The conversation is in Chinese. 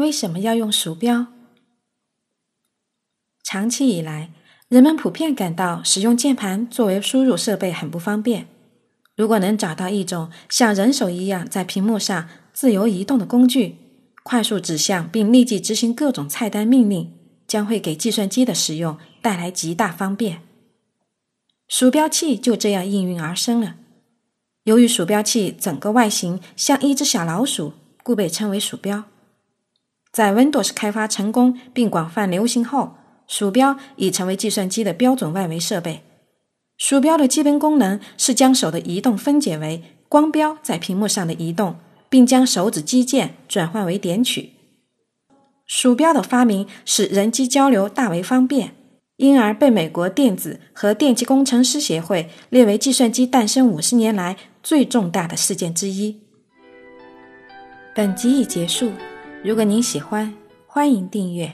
为什么要用鼠标？长期以来，人们普遍感到使用键盘作为输入设备很不方便。如果能找到一种像人手一样在屏幕上自由移动的工具，快速指向并立即执行各种菜单命令，将会给计算机的使用带来极大方便。鼠标器就这样应运而生了。由于鼠标器整个外形像一只小老鼠，故被称为鼠标。在 Windows 开发成功并广泛流行后，鼠标已成为计算机的标准外围设备。鼠标的基本功能是将手的移动分解为光标在屏幕上的移动，并将手指击键转换为点取。鼠标的发明使人机交流大为方便，因而被美国电子和电气工程师协会列为计算机诞生五十年来最重大的事件之一。本集已结束。如果您喜欢，欢迎订阅。